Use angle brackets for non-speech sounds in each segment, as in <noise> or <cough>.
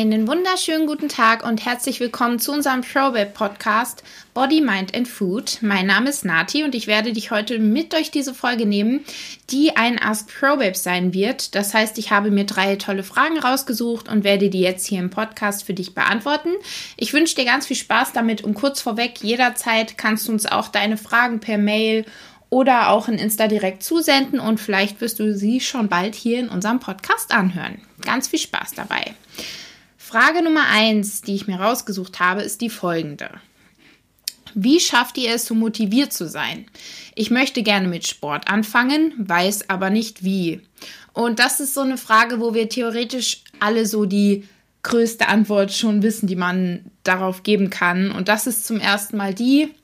Einen wunderschönen guten Tag und herzlich willkommen zu unserem ProBab Podcast Body, Mind and Food. Mein Name ist Nati und ich werde dich heute mit durch diese Folge nehmen, die ein Ask ProBab sein wird. Das heißt, ich habe mir drei tolle Fragen rausgesucht und werde die jetzt hier im Podcast für dich beantworten. Ich wünsche dir ganz viel Spaß damit und kurz vorweg, jederzeit kannst du uns auch deine Fragen per Mail oder auch in Insta direkt zusenden und vielleicht wirst du sie schon bald hier in unserem Podcast anhören. Ganz viel Spaß dabei. Frage Nummer eins, die ich mir rausgesucht habe, ist die folgende. Wie schafft ihr es, so motiviert zu sein? Ich möchte gerne mit Sport anfangen, weiß aber nicht wie. Und das ist so eine Frage, wo wir theoretisch alle so die größte Antwort schon wissen, die man darauf geben kann. Und das ist zum ersten Mal die,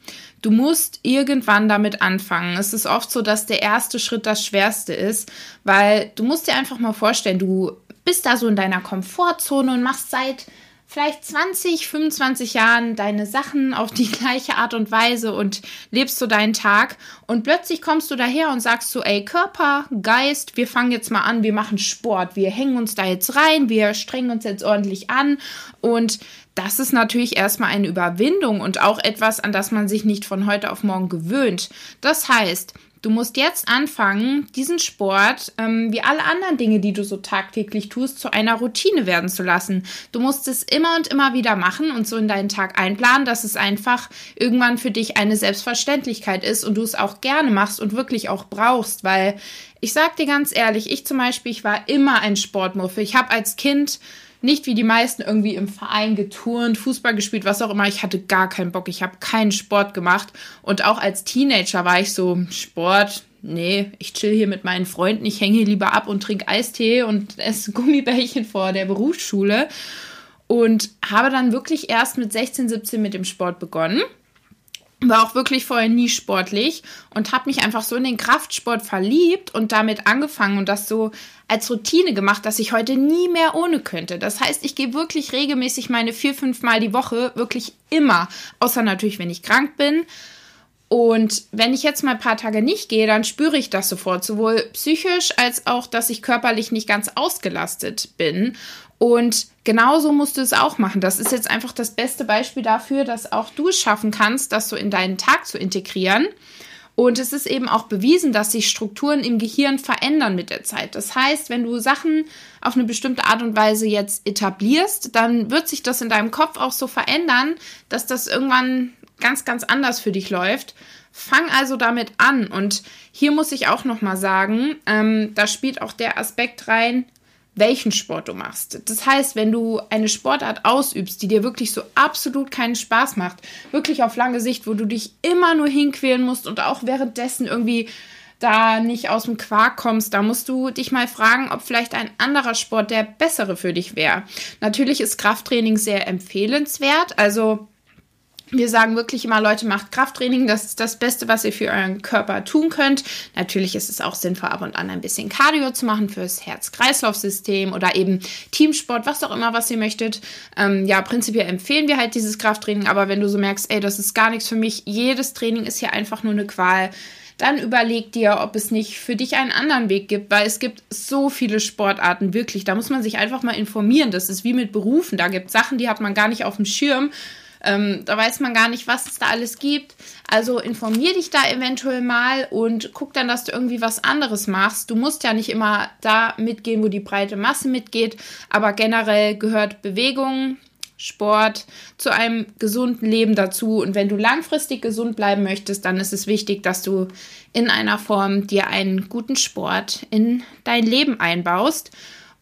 du musst irgendwann damit anfangen. Es ist oft so, dass der erste Schritt das schwerste ist, weil du musst dir einfach mal vorstellen, du bist da so in deiner Komfortzone und machst seit vielleicht 20, 25 Jahren deine Sachen auf die <laughs> gleiche Art und Weise und lebst so deinen Tag. Und plötzlich kommst du daher und sagst so, ey, Körper, Geist, wir fangen jetzt mal an, wir machen Sport, wir hängen uns da jetzt rein, wir strengen uns jetzt ordentlich an. Und das ist natürlich erstmal eine Überwindung und auch etwas, an das man sich nicht von heute auf morgen gewöhnt. Das heißt, Du musst jetzt anfangen, diesen Sport, ähm, wie alle anderen Dinge, die du so tagtäglich tust, zu einer Routine werden zu lassen. Du musst es immer und immer wieder machen und so in deinen Tag einplanen, dass es einfach irgendwann für dich eine Selbstverständlichkeit ist und du es auch gerne machst und wirklich auch brauchst, weil ich sag dir ganz ehrlich, ich zum Beispiel, ich war immer ein Sportmuffel. Ich habe als Kind nicht wie die meisten irgendwie im Verein geturnt, Fußball gespielt, was auch immer. Ich hatte gar keinen Bock. Ich habe keinen Sport gemacht. Und auch als Teenager war ich so, Sport, nee, ich chill hier mit meinen Freunden. Ich hänge hier lieber ab und trinke Eistee und esse <laughs> Gummibärchen vor der Berufsschule. Und habe dann wirklich erst mit 16, 17 mit dem Sport begonnen war auch wirklich vorher nie sportlich und habe mich einfach so in den Kraftsport verliebt und damit angefangen und das so als Routine gemacht, dass ich heute nie mehr ohne könnte. Das heißt, ich gehe wirklich regelmäßig meine vier, fünf Mal die Woche, wirklich immer, außer natürlich, wenn ich krank bin. Und wenn ich jetzt mal ein paar Tage nicht gehe, dann spüre ich das sofort, sowohl psychisch als auch, dass ich körperlich nicht ganz ausgelastet bin. Und genauso musst du es auch machen. Das ist jetzt einfach das beste Beispiel dafür, dass auch du es schaffen kannst, das so in deinen Tag zu integrieren. Und es ist eben auch bewiesen, dass sich Strukturen im Gehirn verändern mit der Zeit. Das heißt, wenn du Sachen auf eine bestimmte Art und Weise jetzt etablierst, dann wird sich das in deinem Kopf auch so verändern, dass das irgendwann ganz, ganz anders für dich läuft. Fang also damit an. Und hier muss ich auch nochmal sagen, ähm, da spielt auch der Aspekt rein, welchen Sport du machst. Das heißt, wenn du eine Sportart ausübst, die dir wirklich so absolut keinen Spaß macht, wirklich auf lange Sicht, wo du dich immer nur hinquälen musst und auch währenddessen irgendwie da nicht aus dem Quark kommst, da musst du dich mal fragen, ob vielleicht ein anderer Sport der bessere für dich wäre. Natürlich ist Krafttraining sehr empfehlenswert, also wir sagen wirklich immer, Leute, macht Krafttraining. Das ist das Beste, was ihr für euren Körper tun könnt. Natürlich ist es auch sinnvoll, ab und an ein bisschen Cardio zu machen fürs Herz-Kreislauf-System oder eben Teamsport, was auch immer, was ihr möchtet. Ähm, ja, prinzipiell empfehlen wir halt dieses Krafttraining. Aber wenn du so merkst, ey, das ist gar nichts für mich, jedes Training ist hier einfach nur eine Qual, dann überleg dir, ob es nicht für dich einen anderen Weg gibt, weil es gibt so viele Sportarten, wirklich. Da muss man sich einfach mal informieren. Das ist wie mit Berufen. Da gibt es Sachen, die hat man gar nicht auf dem Schirm. Ähm, da weiß man gar nicht, was es da alles gibt. Also informier dich da eventuell mal und guck dann, dass du irgendwie was anderes machst. Du musst ja nicht immer da mitgehen, wo die breite Masse mitgeht, aber generell gehört Bewegung, Sport zu einem gesunden Leben dazu. Und wenn du langfristig gesund bleiben möchtest, dann ist es wichtig, dass du in einer Form dir einen guten Sport in dein Leben einbaust.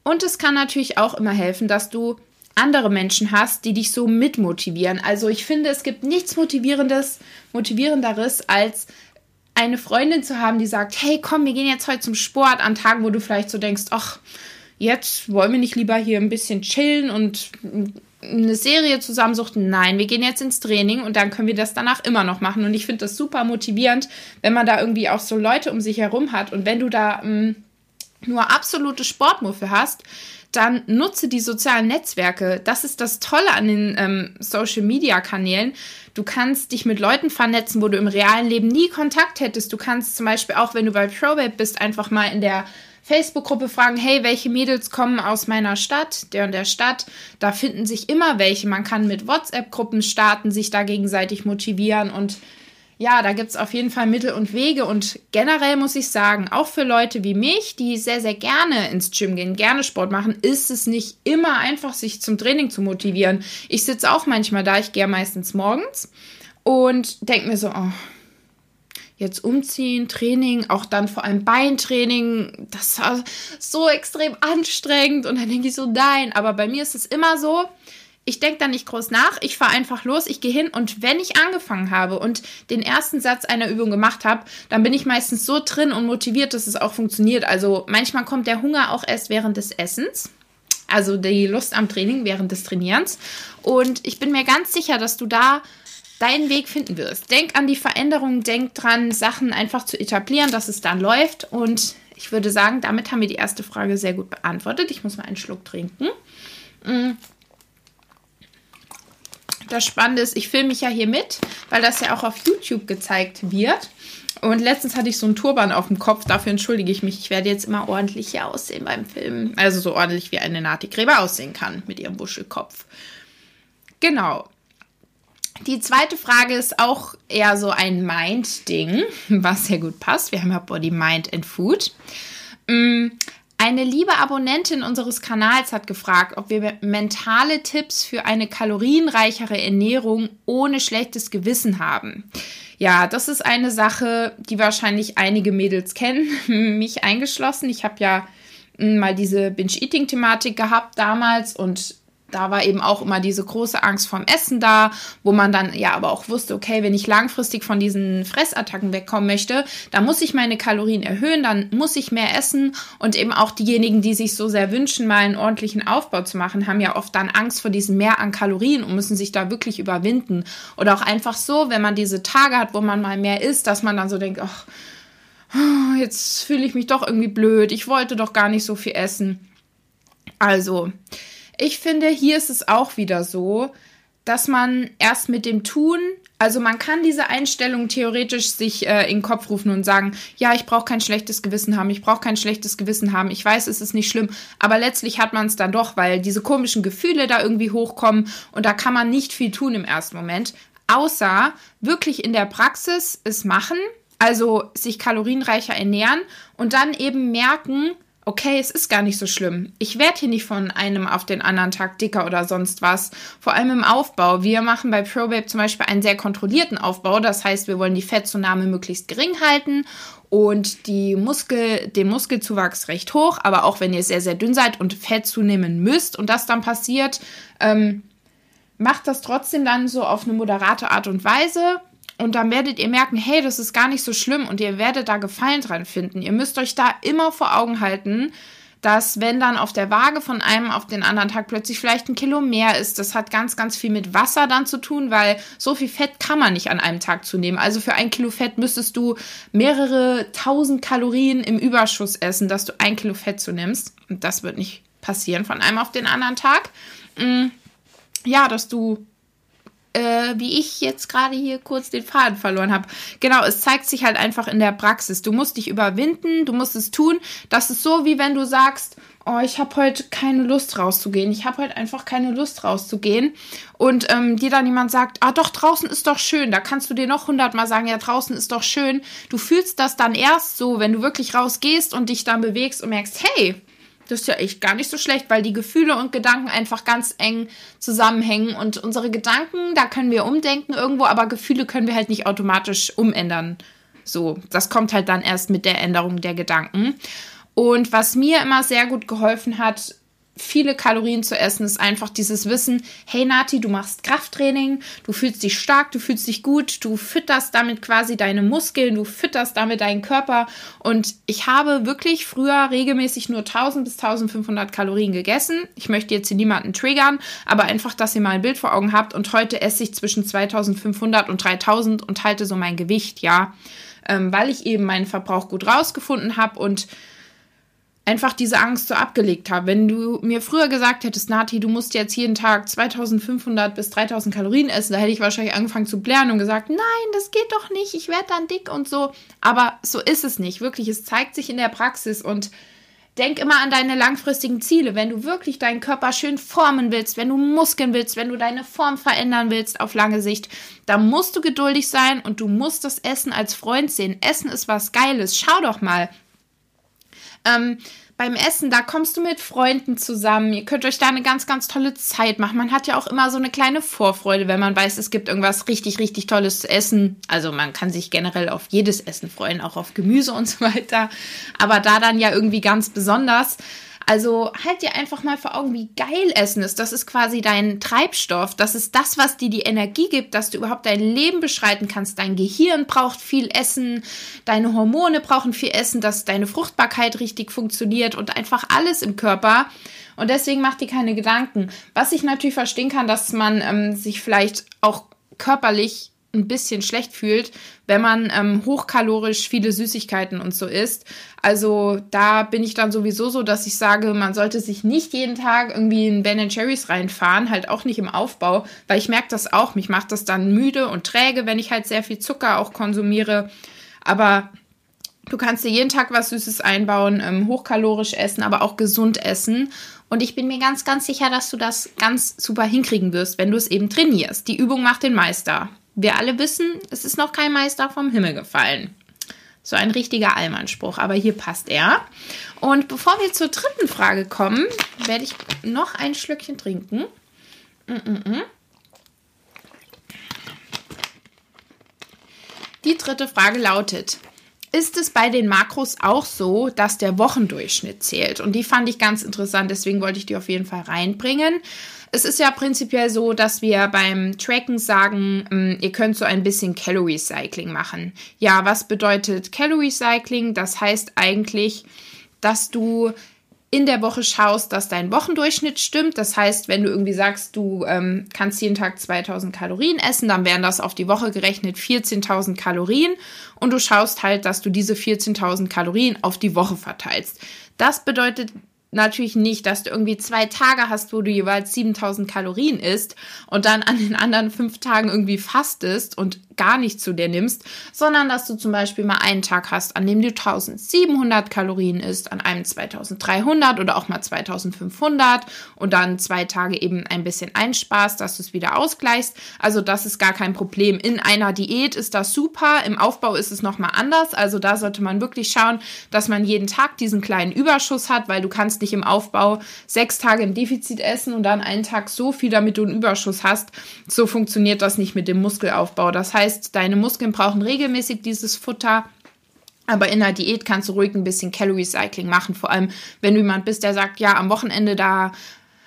Und es kann natürlich auch immer helfen, dass du andere Menschen hast, die dich so mitmotivieren. Also ich finde, es gibt nichts motivierendes, motivierenderes als eine Freundin zu haben, die sagt, hey, komm, wir gehen jetzt heute zum Sport an Tagen, wo du vielleicht so denkst, ach, jetzt wollen wir nicht lieber hier ein bisschen chillen und eine Serie zusammensuchten. Nein, wir gehen jetzt ins Training und dann können wir das danach immer noch machen. Und ich finde das super motivierend, wenn man da irgendwie auch so Leute um sich herum hat. Und wenn du da mh, mm, nur absolute Sportmuffel hast, dann nutze die sozialen Netzwerke. Das ist das Tolle an den ähm, Social-Media-Kanälen. Du kannst dich mit Leuten vernetzen, wo du im realen Leben nie Kontakt hättest. Du kannst zum Beispiel auch, wenn du bei ProBabe bist, einfach mal in der Facebook-Gruppe fragen, hey, welche Mädels kommen aus meiner Stadt, der und der Stadt. Da finden sich immer welche. Man kann mit WhatsApp-Gruppen starten, sich da gegenseitig motivieren und ja, da gibt es auf jeden Fall Mittel und Wege. Und generell muss ich sagen, auch für Leute wie mich, die sehr, sehr gerne ins Gym gehen, gerne Sport machen, ist es nicht immer einfach, sich zum Training zu motivieren. Ich sitze auch manchmal da, ich gehe meistens morgens und denke mir so, oh, jetzt umziehen, Training, auch dann vor allem Beintraining, das war so extrem anstrengend. Und dann denke ich so, nein, aber bei mir ist es immer so, ich denke da nicht groß nach, ich fahre einfach los, ich gehe hin und wenn ich angefangen habe und den ersten Satz einer Übung gemacht habe, dann bin ich meistens so drin und motiviert, dass es auch funktioniert. Also manchmal kommt der Hunger auch erst während des Essens. Also die Lust am Training während des Trainierens. Und ich bin mir ganz sicher, dass du da deinen Weg finden wirst. Denk an die Veränderung, denk dran, Sachen einfach zu etablieren, dass es dann läuft. Und ich würde sagen, damit haben wir die erste Frage sehr gut beantwortet. Ich muss mal einen Schluck trinken. Mm. Das Spannende ist, ich filme mich ja hier mit, weil das ja auch auf YouTube gezeigt wird. Und letztens hatte ich so einen Turban auf dem Kopf, dafür entschuldige ich mich. Ich werde jetzt immer ordentlich hier aussehen beim Filmen. Also so ordentlich wie eine Nati Gräber aussehen kann mit ihrem Wuschelkopf. Genau. Die zweite Frage ist auch eher so ein Mind-Ding, was sehr gut passt. Wir haben ja Body, Mind and Food. Eine liebe Abonnentin unseres Kanals hat gefragt, ob wir mentale Tipps für eine kalorienreichere Ernährung ohne schlechtes Gewissen haben. Ja, das ist eine Sache, die wahrscheinlich einige Mädels kennen, <laughs> mich eingeschlossen. Ich habe ja mm, mal diese Binge-Eating-Thematik gehabt damals und da war eben auch immer diese große Angst vorm Essen da, wo man dann ja aber auch wusste, okay, wenn ich langfristig von diesen Fressattacken wegkommen möchte, dann muss ich meine Kalorien erhöhen, dann muss ich mehr essen und eben auch diejenigen, die sich so sehr wünschen, mal einen ordentlichen Aufbau zu machen, haben ja oft dann Angst vor diesem Mehr an Kalorien und müssen sich da wirklich überwinden. Oder auch einfach so, wenn man diese Tage hat, wo man mal mehr isst, dass man dann so denkt, ach, jetzt fühle ich mich doch irgendwie blöd, ich wollte doch gar nicht so viel essen. Also, ich finde, hier ist es auch wieder so, dass man erst mit dem Tun, also man kann diese Einstellung theoretisch sich äh, in den Kopf rufen und sagen, ja, ich brauche kein schlechtes Gewissen haben, ich brauche kein schlechtes Gewissen haben, ich weiß, es ist nicht schlimm, aber letztlich hat man es dann doch, weil diese komischen Gefühle da irgendwie hochkommen und da kann man nicht viel tun im ersten Moment, außer wirklich in der Praxis es machen, also sich kalorienreicher ernähren und dann eben merken, okay, es ist gar nicht so schlimm. Ich werde hier nicht von einem auf den anderen Tag dicker oder sonst was. Vor allem im Aufbau. Wir machen bei ProBabe zum Beispiel einen sehr kontrollierten Aufbau. Das heißt, wir wollen die Fettzunahme möglichst gering halten und die Muskel, den Muskelzuwachs recht hoch. Aber auch wenn ihr sehr, sehr dünn seid und Fett zunehmen müsst und das dann passiert, ähm, macht das trotzdem dann so auf eine moderate Art und Weise und dann werdet ihr merken, hey, das ist gar nicht so schlimm und ihr werdet da Gefallen dran finden. Ihr müsst euch da immer vor Augen halten, dass wenn dann auf der Waage von einem auf den anderen Tag plötzlich vielleicht ein Kilo mehr ist, das hat ganz, ganz viel mit Wasser dann zu tun, weil so viel Fett kann man nicht an einem Tag zunehmen. Also für ein Kilo Fett müsstest du mehrere tausend Kalorien im Überschuss essen, dass du ein Kilo Fett zunimmst. Und das wird nicht passieren von einem auf den anderen Tag. Mm, ja, dass du äh, wie ich jetzt gerade hier kurz den Faden verloren habe. Genau, es zeigt sich halt einfach in der Praxis. Du musst dich überwinden, du musst es tun. Das ist so, wie wenn du sagst, oh, ich habe heute keine Lust rauszugehen. Ich habe heute einfach keine Lust rauszugehen. Und ähm, dir dann jemand sagt, ah doch, draußen ist doch schön. Da kannst du dir noch hundertmal sagen, ja, draußen ist doch schön. Du fühlst das dann erst so, wenn du wirklich rausgehst und dich dann bewegst und merkst, hey, das ist ja echt gar nicht so schlecht, weil die Gefühle und Gedanken einfach ganz eng zusammenhängen. Und unsere Gedanken, da können wir umdenken irgendwo, aber Gefühle können wir halt nicht automatisch umändern. So, das kommt halt dann erst mit der Änderung der Gedanken. Und was mir immer sehr gut geholfen hat, viele Kalorien zu essen, ist einfach dieses Wissen, hey Nati, du machst Krafttraining, du fühlst dich stark, du fühlst dich gut, du fütterst damit quasi deine Muskeln, du fütterst damit deinen Körper. Und ich habe wirklich früher regelmäßig nur 1000 bis 1500 Kalorien gegessen. Ich möchte jetzt hier niemanden triggern, aber einfach, dass ihr mal ein Bild vor Augen habt. Und heute esse ich zwischen 2500 und 3000 und halte so mein Gewicht, ja, ähm, weil ich eben meinen Verbrauch gut rausgefunden habe und einfach diese Angst so abgelegt habe. Wenn du mir früher gesagt hättest, Nati, du musst jetzt jeden Tag 2500 bis 3000 Kalorien essen, da hätte ich wahrscheinlich angefangen zu blären und gesagt, nein, das geht doch nicht, ich werde dann dick und so. Aber so ist es nicht. Wirklich, es zeigt sich in der Praxis und denk immer an deine langfristigen Ziele. Wenn du wirklich deinen Körper schön formen willst, wenn du Muskeln willst, wenn du deine Form verändern willst auf lange Sicht, dann musst du geduldig sein und du musst das Essen als Freund sehen. Essen ist was Geiles. Schau doch mal. Ähm, beim Essen, da kommst du mit Freunden zusammen. Ihr könnt euch da eine ganz, ganz tolle Zeit machen. Man hat ja auch immer so eine kleine Vorfreude, wenn man weiß, es gibt irgendwas richtig, richtig Tolles zu essen. Also man kann sich generell auf jedes Essen freuen, auch auf Gemüse und so weiter. Aber da dann ja irgendwie ganz besonders. Also halt dir einfach mal vor Augen, wie geil Essen ist. Das ist quasi dein Treibstoff. Das ist das, was dir die Energie gibt, dass du überhaupt dein Leben beschreiten kannst. Dein Gehirn braucht viel Essen, deine Hormone brauchen viel Essen, dass deine Fruchtbarkeit richtig funktioniert und einfach alles im Körper. Und deswegen mach dir keine Gedanken. Was ich natürlich verstehen kann, dass man ähm, sich vielleicht auch körperlich ein bisschen schlecht fühlt, wenn man ähm, hochkalorisch viele Süßigkeiten und so isst. Also da bin ich dann sowieso so, dass ich sage, man sollte sich nicht jeden Tag irgendwie in Ben Cherries reinfahren, halt auch nicht im Aufbau, weil ich merke das auch. Mich macht das dann müde und träge, wenn ich halt sehr viel Zucker auch konsumiere. Aber du kannst dir jeden Tag was Süßes einbauen, ähm, hochkalorisch essen, aber auch gesund essen. Und ich bin mir ganz, ganz sicher, dass du das ganz super hinkriegen wirst, wenn du es eben trainierst. Die Übung macht den Meister. Wir alle wissen, es ist noch kein Meister vom Himmel gefallen. So ein richtiger Allmannspruch, aber hier passt er. Und bevor wir zur dritten Frage kommen, werde ich noch ein Schlückchen trinken. Mm -mm -mm. Die dritte Frage lautet, ist es bei den Makros auch so, dass der Wochendurchschnitt zählt? Und die fand ich ganz interessant, deswegen wollte ich die auf jeden Fall reinbringen. Es ist ja prinzipiell so, dass wir beim Tracken sagen, ähm, ihr könnt so ein bisschen Calorie Cycling machen. Ja, was bedeutet Calorie Cycling? Das heißt eigentlich, dass du in der Woche schaust, dass dein Wochendurchschnitt stimmt. Das heißt, wenn du irgendwie sagst, du ähm, kannst jeden Tag 2000 Kalorien essen, dann wären das auf die Woche gerechnet 14.000 Kalorien. Und du schaust halt, dass du diese 14.000 Kalorien auf die Woche verteilst. Das bedeutet natürlich nicht, dass du irgendwie zwei Tage hast, wo du jeweils 7000 Kalorien isst und dann an den anderen fünf Tagen irgendwie fastest und gar nicht zu dir nimmst, sondern dass du zum Beispiel mal einen Tag hast, an dem du 1700 Kalorien isst, an einem 2300 oder auch mal 2500 und dann zwei Tage eben ein bisschen einsparst, dass du es wieder ausgleichst. Also das ist gar kein Problem. In einer Diät ist das super, im Aufbau ist es nochmal anders. Also da sollte man wirklich schauen, dass man jeden Tag diesen kleinen Überschuss hat, weil du kannst nicht im Aufbau sechs Tage im Defizit essen und dann einen Tag so viel, damit du einen Überschuss hast. So funktioniert das nicht mit dem Muskelaufbau. Das heißt, heißt, deine Muskeln brauchen regelmäßig dieses Futter. Aber in der Diät kannst du ruhig ein bisschen Calorie Cycling machen. Vor allem, wenn du jemand bist, der sagt, ja, am Wochenende da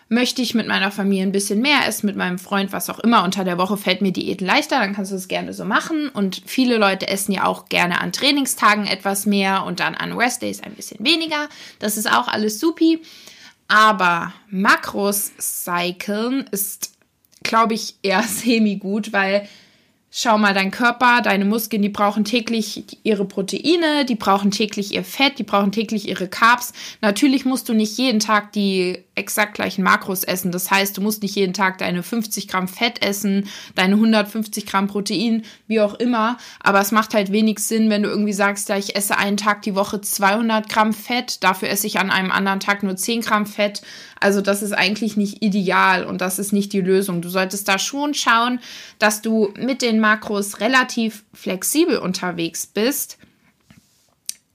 möchte ich mit meiner Familie ein bisschen mehr essen, mit meinem Freund, was auch immer. Unter der Woche fällt mir Diät leichter, dann kannst du es gerne so machen. Und viele Leute essen ja auch gerne an Trainingstagen etwas mehr und dann an Restdays ein bisschen weniger. Das ist auch alles supi. Aber Makros cyclen ist, glaube ich, eher <laughs> semi-gut, weil Schau mal, dein Körper, deine Muskeln, die brauchen täglich ihre Proteine, die brauchen täglich ihr Fett, die brauchen täglich ihre Carbs. Natürlich musst du nicht jeden Tag die exakt gleichen Makros essen. Das heißt, du musst nicht jeden Tag deine 50 Gramm Fett essen, deine 150 Gramm Protein, wie auch immer. Aber es macht halt wenig Sinn, wenn du irgendwie sagst, ja, ich esse einen Tag die Woche 200 Gramm Fett, dafür esse ich an einem anderen Tag nur 10 Gramm Fett. Also das ist eigentlich nicht ideal und das ist nicht die Lösung. Du solltest da schon schauen, dass du mit den Makros relativ flexibel unterwegs bist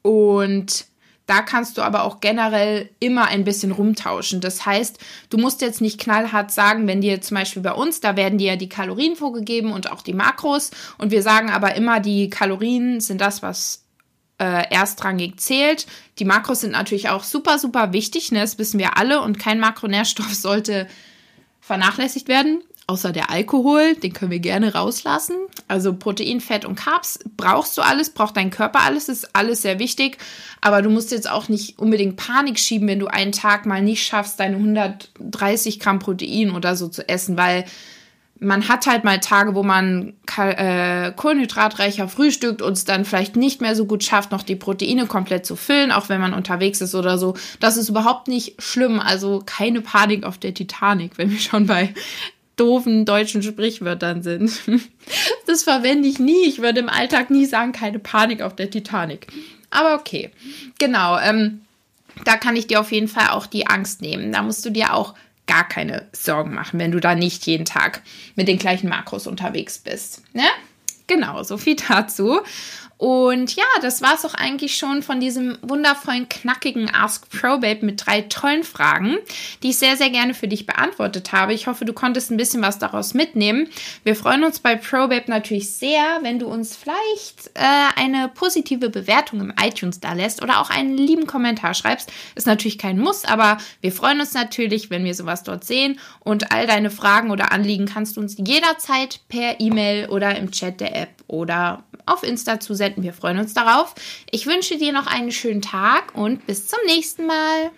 und da kannst du aber auch generell immer ein bisschen rumtauschen. Das heißt, du musst jetzt nicht knallhart sagen, wenn dir zum Beispiel bei uns, da werden dir ja die Kalorien vorgegeben und auch die Makros. Und wir sagen aber immer, die Kalorien sind das, was äh, erstrangig zählt. Die Makros sind natürlich auch super, super wichtig. Ne? Das wissen wir alle. Und kein Makronährstoff <laughs> sollte vernachlässigt werden außer der Alkohol, den können wir gerne rauslassen. Also Protein, Fett und Carbs brauchst du alles, braucht dein Körper alles, ist alles sehr wichtig. Aber du musst jetzt auch nicht unbedingt Panik schieben, wenn du einen Tag mal nicht schaffst, deine 130 Gramm Protein oder so zu essen, weil man hat halt mal Tage, wo man äh, kohlenhydratreicher frühstückt und es dann vielleicht nicht mehr so gut schafft, noch die Proteine komplett zu füllen, auch wenn man unterwegs ist oder so. Das ist überhaupt nicht schlimm. Also keine Panik auf der Titanic, wenn wir schon bei doofen deutschen Sprichwörtern sind. <laughs> Das verwende ich nie. Ich würde im Alltag nie sagen, keine Panik auf der Titanic. Aber okay. Genau. Ähm, da kann ich dir auf jeden Fall auch die Angst nehmen. Da musst du dir auch gar keine Sorgen machen, wenn du da nicht jeden Tag mit den gleichen Makros unterwegs bist. Ne? Genau, so viel dazu. Und ja, das war es auch eigentlich schon von diesem wundervollen, knackigen Ask Probabe mit drei tollen Fragen, die ich sehr, sehr gerne für dich beantwortet habe. Ich hoffe, du konntest ein bisschen was daraus mitnehmen. Wir freuen uns bei Probabe natürlich sehr, wenn du uns vielleicht äh, eine positive Bewertung im iTunes da lässt oder auch einen lieben Kommentar schreibst. Ist natürlich kein Muss, aber wir freuen uns natürlich, wenn wir sowas dort sehen. Und all deine Fragen oder Anliegen kannst du uns jederzeit per E-Mail oder im Chat der App oder auf Insta zusenden. Wir freuen uns darauf. Ich wünsche dir noch einen schönen Tag und bis zum nächsten Mal.